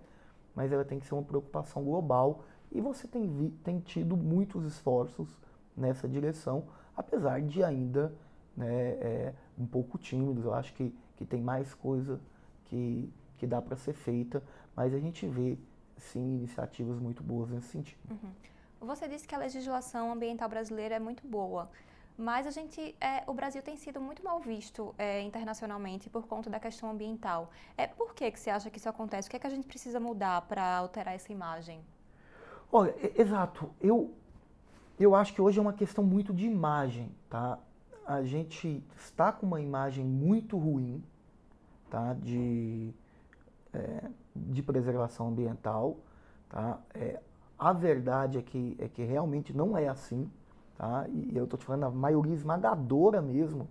mas ela tem que ser uma preocupação global. E você tem, vi, tem tido muitos esforços nessa direção, apesar de ainda né, é, um pouco tímidos. Eu acho que, que tem mais coisa que, que dá para ser feita, mas a gente vê sim iniciativas muito boas nesse sentido. Uhum. Você disse que a legislação ambiental brasileira é muito boa. Mas a gente, é, o Brasil tem sido muito mal visto é, internacionalmente por conta da questão ambiental. É, por que, que você acha que isso acontece? O que é que a gente precisa mudar para alterar essa imagem? Olha, exato. Eu, eu acho que hoje é uma questão muito de imagem, tá? A gente está com uma imagem muito ruim, tá? De, é, de preservação ambiental, tá? É, a verdade é que, é que realmente não é assim. Tá? E eu estou te falando da maioria esmagadora mesmo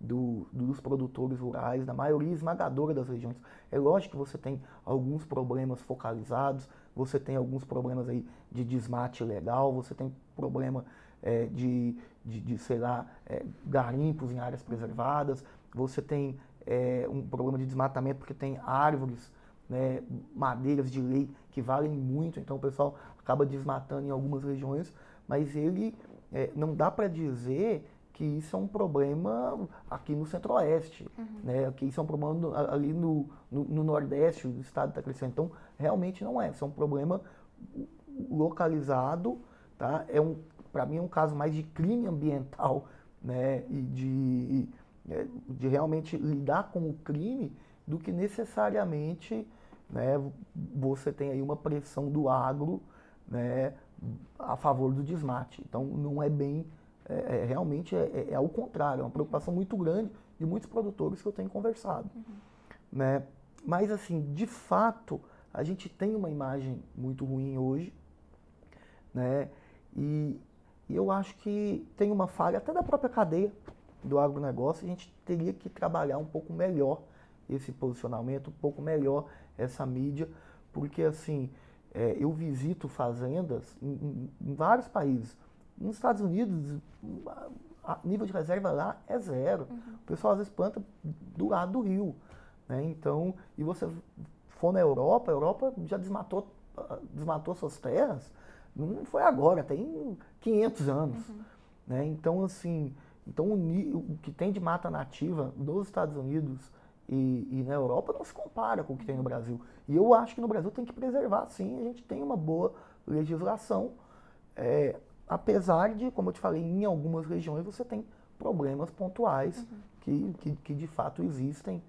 do, dos produtores rurais, da maioria esmagadora das regiões. É lógico que você tem alguns problemas focalizados, você tem alguns problemas aí de desmate ilegal, você tem problema é, de, de, de, sei lá, é, garimpos em áreas preservadas, você tem é, um problema de desmatamento porque tem árvores, né, madeiras de lei que valem muito, então o pessoal acaba desmatando em algumas regiões, mas ele é, não dá para dizer que isso é um problema aqui no centro-oeste, uhum. né? que isso é um problema ali no, no, no nordeste, o estado está crescendo. Então, realmente não é. Isso é um problema localizado, tá? É um, para mim, é um caso mais de crime ambiental, né? E de, é, de realmente lidar com o crime do que necessariamente, né? Você tem aí uma pressão do agro, né? A favor do desmate. Então não é bem, é, é, realmente é, é, é, ao contrário, é uma preocupação muito grande de muitos produtores que eu tenho conversado. Uhum. Né? Mas assim, de fato, a gente tem uma imagem muito ruim hoje, né? E, e eu acho que tem uma falha até da própria cadeia do agronegócio, a gente teria que trabalhar um pouco melhor esse posicionamento, um pouco melhor essa mídia, porque assim, é, eu visito fazendas em, em, em, vários países. Nos Estados Unidos, a nível de reserva lá é zero. Uhum. O pessoal às vezes planta do lado do rio. Né? Então, e você for na Europa, a Europa já desmatou desmatou suas terras, não foi agora, tem 500 anos. Uhum. Né? Então, assim, então o, o, que tem de mata nativa nos Estados Unidos e, e, na Europa não se compara com o que tem no Brasil. E eu acho que no Brasil tem que preservar, sim, a gente tem uma boa legislação, é, apesar de, como eu te falei, em algumas regiões você tem problemas pontuais uhum. que, que, que, de fato existem,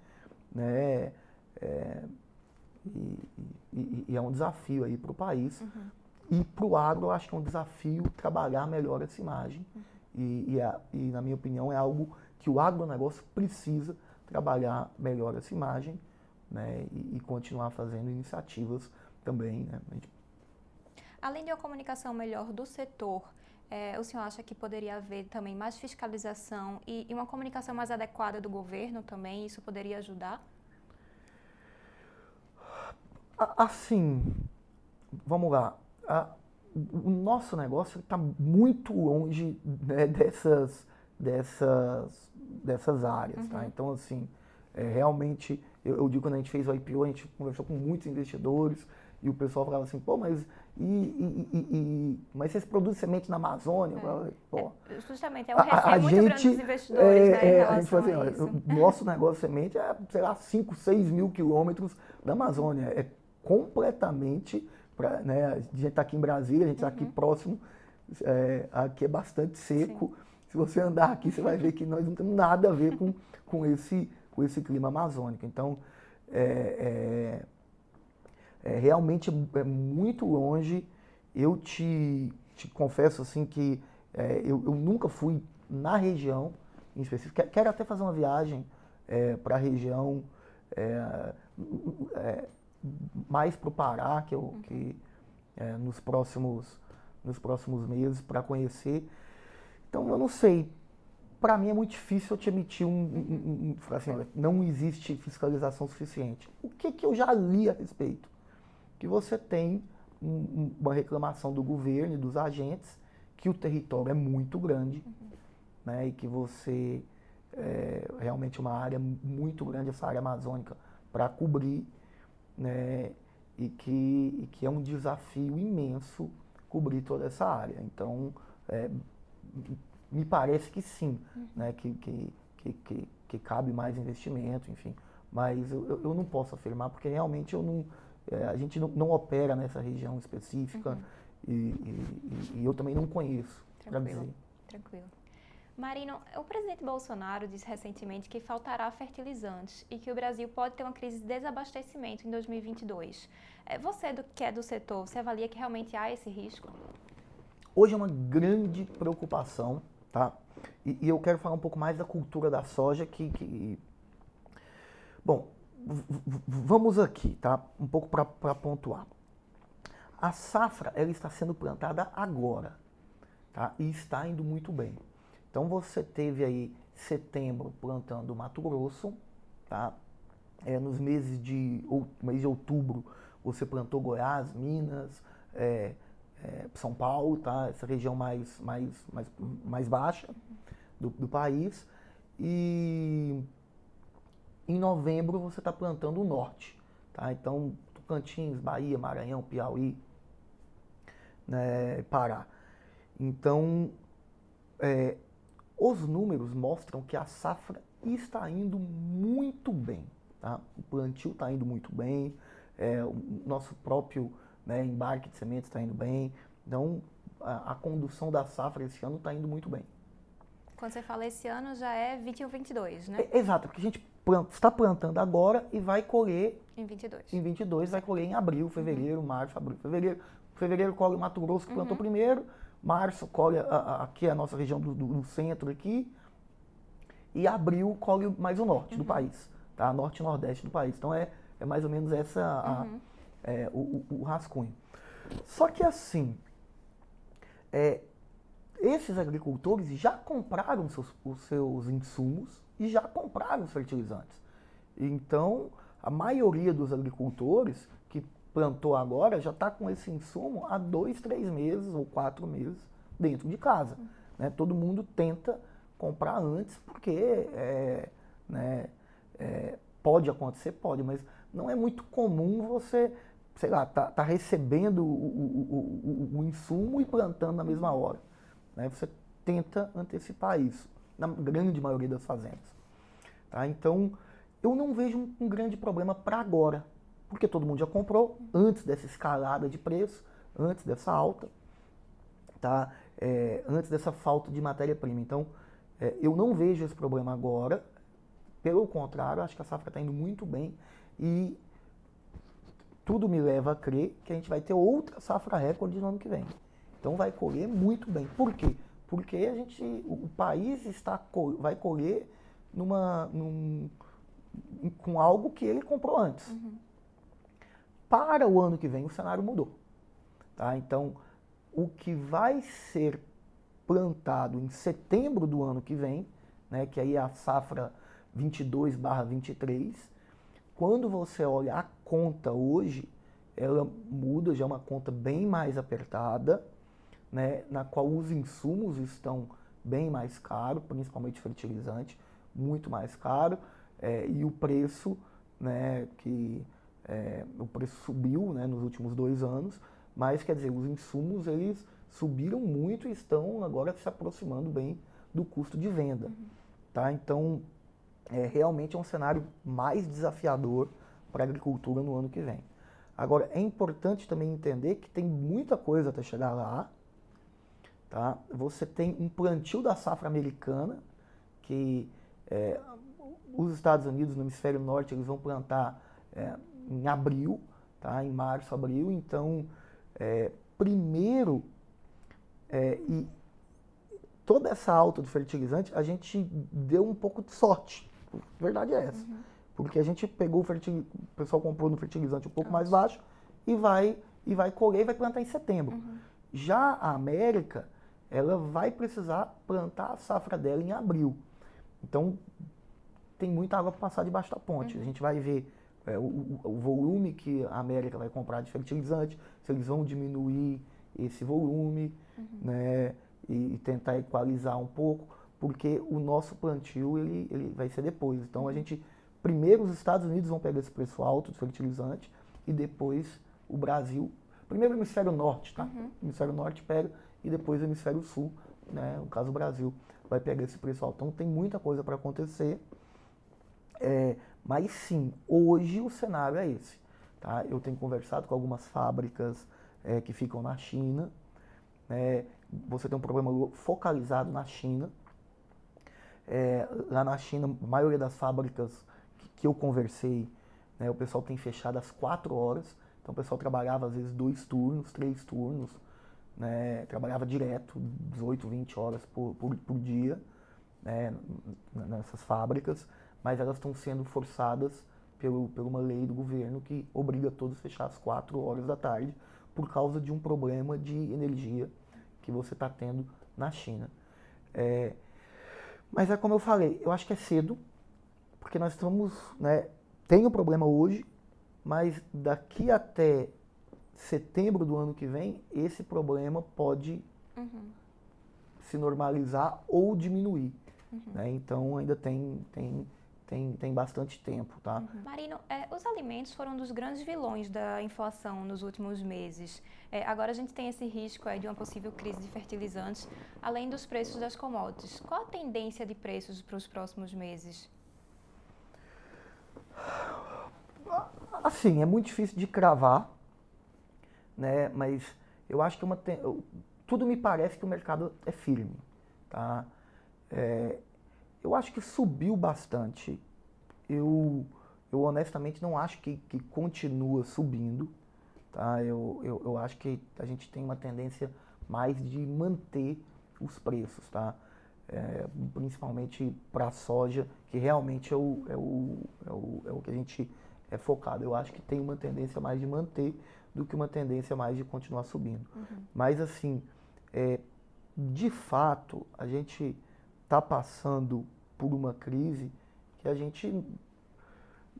né? É, e, e, e, é um desafio aí para o país. Uhum. E para o agro, eu acho que é um desafio trabalhar melhor essa imagem. Uhum. E, e, a, e, na minha opinião, é algo que o agronegócio precisa trabalhar melhor essa imagem né, e, e continuar fazendo iniciativas também. Né? Além de uma comunicação melhor do setor, é, o senhor acha que poderia haver também mais fiscalização e, e, uma comunicação mais adequada do governo também? Isso poderia ajudar? Assim, vamos lá. o nosso negócio está muito longe né, dessas, dessas, dessas áreas, tá? uhum. tá? Então, assim, é, realmente, eu, eu, digo quando a gente fez o IPO, a gente conversou com muitos investidores e o pessoal falava assim, pô, mas e, e, e, mas vocês produzem semente na Amazônia? É. Pô, é, justamente, é um a, a gente, investidores, é, né, é, a gente fala assim, nosso negócio de semente é, sei lá, 5, 6 mil quilômetros da Amazônia. É completamente, pra, né, a gente está aqui em Brasília, a gente está uhum. aqui próximo, é, aqui é bastante seco. Sim. Se você andar aqui, você vai ver que nós não temos nada a ver com, com, esse, com esse clima amazônico. Então, é, é é, realmente é muito longe. Eu te, te confesso assim que é, eu, eu, nunca fui na região em específico. Quero até fazer uma viagem é, para a região é, mais para o Pará, que, eu, que nos, próximos, nos próximos meses, para conhecer. Então eu não sei. Para mim é muito difícil eu te emitir um, um, um, assim, olha, não existe fiscalização suficiente. O que, que eu já li a respeito? que você tem um, uma reclamação do governo e dos agentes que o território é muito grande uhum. né, e que você é realmente uma área muito grande, essa área amazônica, para cobrir, né, e, que, e que é um desafio imenso cobrir toda essa área. Então, é, me parece que sim, uhum. né, que, que, que, que, cabe mais investimento, enfim. Mas eu, eu não posso afirmar, porque realmente eu não, é, a gente não, não, opera nessa região específica uhum. e, e, e, eu também não conheço. Tranquilo. Tranquilo. Marino, o presidente Bolsonaro disse recentemente que faltará fertilizantes e que o Brasil pode ter uma crise de desabastecimento em 2022. É, você, do, que é do setor, você avalia que realmente há esse risco? Hoje é uma grande preocupação, tá? E, e eu quero falar um pouco mais da cultura da soja, que, que bom, vamos aqui, tá? Um pouco para pontuar. A safra ela está sendo plantada agora, tá? E está indo muito bem. Então você teve aí setembro plantando Mato Grosso, tá? É, nos meses de, mês de outubro você plantou Goiás, Minas, é, é, São Paulo, tá? Essa região mais, mais, mais, mais baixa do, do país. E em novembro você está plantando o norte. Tá? Então, Tocantins, Bahia, Maranhão, Piauí, né, Pará. Então, é, os números mostram que a safra está indo muito bem. Tá? O plantio está indo muito bem, é, o nosso próprio né, embarque de sementes está indo bem. Então, a, a, condução da safra esse ano está indo muito bem. Quando você fala esse ano, já é 21, 22, né? É, exato, porque a gente está plantando agora e vai colher em 22. Em 22 vai colher em abril, fevereiro, uhum. março, abril, fevereiro. Fevereiro colhe o Mato Grosso que plantou uhum. primeiro, março colhe a, a, aqui a nossa região do, do, do, centro aqui e abril colhe mais o norte uhum. do país, tá? Norte e nordeste do país. Então é, é mais ou menos essa a, uhum. É, o, o, rascunho. Só que assim, é, esses agricultores já compraram seus, os seus insumos e já compraram os fertilizantes. Então, a maioria dos agricultores que plantou agora já está com esse insumo há dois, três meses ou quatro meses dentro de casa. Né? Todo mundo tenta comprar antes porque é, né, é, pode acontecer, pode, mas não é muito comum você sei lá, está tá recebendo o, o, o, o, insumo e plantando na mesma hora. Né? Você tenta antecipar isso, na grande maioria das fazendas. Tá? Então, eu não vejo um, um grande problema para agora, porque todo mundo já comprou antes dessa escalada de preço, antes dessa alta, tá? É, antes dessa falta de matéria-prima. Então, é, eu não vejo esse problema agora, pelo contrário, acho que a safra está indo muito bem e tudo me leva a crer que a gente vai ter outra safra recorde no ano que vem. Então vai colher muito bem. Por quê? Porque a gente, o país está vai colher numa, num, com algo que ele comprou antes. Uhum. Para o ano que vem o cenário mudou. Tá? Então, o que vai ser plantado em setembro do ano que vem, né, que aí é a safra 22/23, quando você olha a conta hoje, ela muda, já é uma conta bem mais apertada, né, na qual os insumos estão bem mais caros, principalmente fertilizante, muito mais caro, é, e o preço, né, que é, o preço subiu né, nos últimos dois anos, mas quer dizer, os insumos eles subiram muito e estão agora se aproximando bem do custo de venda. Uhum. Tá? Então, é, realmente é um cenário mais desafiador para a agricultura no ano que vem. Agora, é importante também entender que tem muita coisa até chegar lá. Tá? Você tem um plantio da safra americana, que é, os Estados Unidos, no hemisfério norte, eles vão plantar é, em abril, tá? em março, abril. Então, é, primeiro, é, e toda essa alta do fertilizante, a gente deu um pouco de sorte. Verdade é essa. Uhum. Porque a gente pegou o fertilizante, o pessoal comprou no fertilizante um pouco mais baixo e vai, e vai colher e vai plantar em setembro. Uhum. Já a América, ela vai precisar plantar a safra dela em abril. Então, tem muita água para passar debaixo da ponte. Uhum. A gente vai ver é, o, o, volume que a América vai comprar de fertilizante, se eles vão diminuir esse volume, uhum. né, e, e, tentar equalizar um pouco, porque o nosso plantio ele, ele vai ser depois. Então a uhum. gente, primeiro os Estados Unidos vão pegar esse preço alto do fertilizante e depois o Brasil, primeiro o hemisfério norte, tá? Uhum. O hemisfério norte pega e depois o hemisfério sul, né, no caso o Brasil, vai pegar esse preço alto. Então tem muita coisa para acontecer. É, mas sim, hoje o cenário é esse. Tá? Eu tenho conversado com algumas fábricas é, que ficam na China. É, você tem um problema focalizado na China. É, lá na China, a maioria das fábricas que, eu conversei, né, o pessoal tem fechado às quatro horas. Então o pessoal trabalhava às vezes dois turnos, três turnos. Né, trabalhava direto, 18, 20 horas por, por, por dia né, nessas fábricas mas elas estão sendo forçadas pelo, por uma lei do governo que obriga todos a fechar às 4 horas da tarde por causa de um problema de energia que você está tendo na China. É, mas é como eu falei, eu acho que é cedo, porque nós estamos, né, tem um problema hoje, mas daqui até setembro do ano que vem, esse problema pode uhum. se normalizar ou diminuir. Uhum. Né? Então ainda tem, tem tem, tem bastante tempo, tá? Uhum. Marino, é, os alimentos foram um dos grandes vilões da inflação nos últimos meses. É, agora a gente tem esse risco aí de uma possível crise de fertilizantes, além dos preços das commodities. Qual a tendência de preços para os próximos meses? Assim, é muito difícil de cravar, né? Mas eu acho que uma tudo me parece que o mercado é firme, tá? É, eu acho que subiu bastante. Eu, eu honestamente não acho que, que continua subindo. Tá? Eu, eu, eu acho que a gente tem uma tendência mais de manter os preços, tá? É, principalmente para a soja, que realmente é o, é, o, é, o, é o que a gente é focado. Eu acho que tem uma tendência mais de manter do que uma tendência mais de continuar subindo. Uhum. Mas assim, é, de fato, a gente está passando por uma crise que a gente.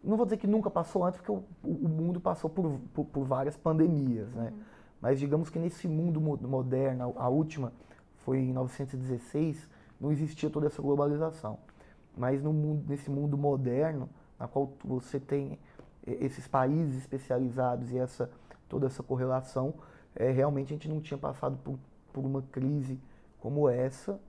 Não vou dizer que nunca passou antes, porque o, o mundo passou por, por, por, várias pandemias, né? Uhum. Mas digamos que nesse mundo moderno, a última foi em 1916, não existia toda essa globalização. Mas mundo, nesse mundo moderno, na qual você tem esses países especializados e essa toda essa correlação. É, realmente a gente não tinha passado por, por uma crise como essa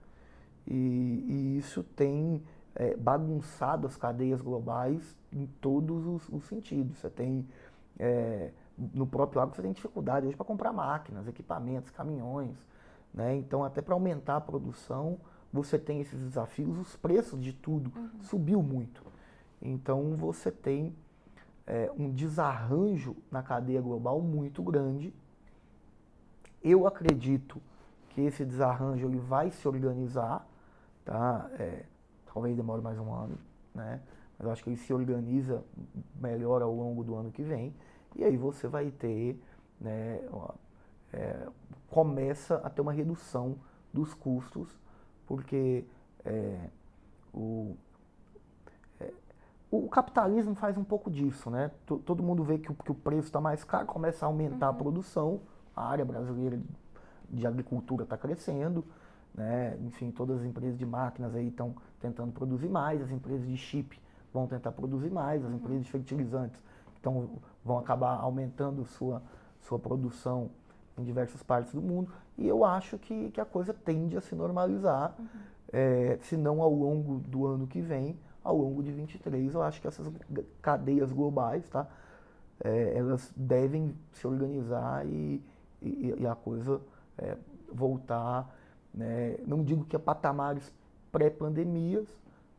e, e isso tem é, bagunçado as cadeias globais em todos os, os sentidos. Você tem é, no próprio agro você tem dificuldade hoje para comprar máquinas, equipamentos, caminhões, né? Então até para aumentar a produção você tem esses desafios, os preços de tudo uhum. subiu muito. Então você tem é, um desarranjo na cadeia global muito grande. Eu acredito que esse desarranjo ele vai se organizar, tá? É, talvez demore mais um ano, né? Mas eu acho que ele se organiza melhor ao longo do ano que vem. E aí você vai ter, né, é, começa a ter uma redução dos custos, porque é, o, é, o capitalismo faz um pouco disso, né? T todo mundo vê que o, que o preço está mais caro, começa a aumentar uhum. a produção, a área brasileira de, de agricultura está crescendo, né? Enfim, todas as empresas de máquinas aí estão tentando produzir mais, as empresas de chip vão tentar produzir mais, as uhum. empresas de fertilizantes então, vão acabar aumentando sua, sua produção em diversas partes do mundo. E eu acho que, que a coisa tende a se normalizar, uhum. é, se não ao longo do ano que vem, ao longo de 23. Eu acho que essas cadeias globais, tá? É, elas devem se organizar e, e, e a coisa é, voltar, né? não digo que a patamares pré-pandemias,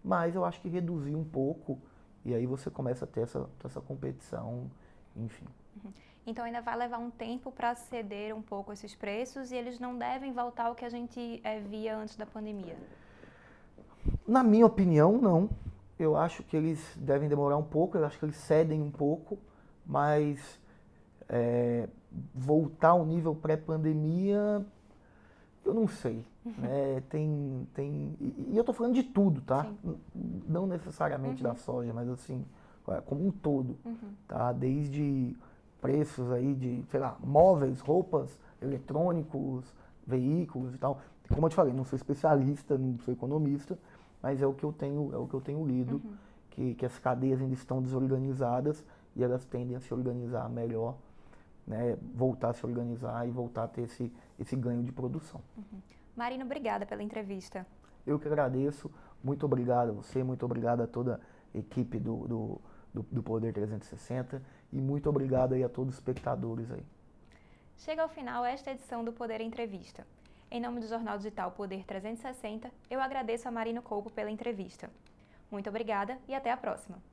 mas eu acho que reduzir um pouco e aí você começa a ter essa, essa competição, enfim. Uhum. Então ainda vai levar um tempo para ceder um pouco esses preços e eles não devem voltar ao que a gente é, via antes da pandemia? Na minha opinião, não. Eu acho que eles devem demorar um pouco, eu acho que eles cedem um pouco, mas é, voltar ao nível pré-pandemia, eu não sei. Uhum. Né? Tem, tem, e eu estou falando de tudo, tá? Sim. Não necessariamente uhum. da soja, mas assim, como um todo. Uhum. Tá? Desde preços aí de, sei lá, móveis, roupas, eletrônicos, veículos e tal. Como eu te falei, não sou especialista, não sou economista, mas é o que eu tenho, é o que eu tenho lido, uhum. que, que as cadeias ainda estão desorganizadas e elas tendem a se organizar melhor né, voltar a se organizar e voltar a ter esse, esse ganho de produção. Uhum. Marino, obrigada pela entrevista. Eu que agradeço. Muito obrigado a você, muito obrigado a toda a equipe do, do, do, do Poder 360 e muito obrigado aí a todos os espectadores aí. Chega ao final esta edição do Poder Entrevista. Em nome do jornal digital Poder 360, eu agradeço a Marino Colpo pela entrevista. Muito obrigada e até a próxima.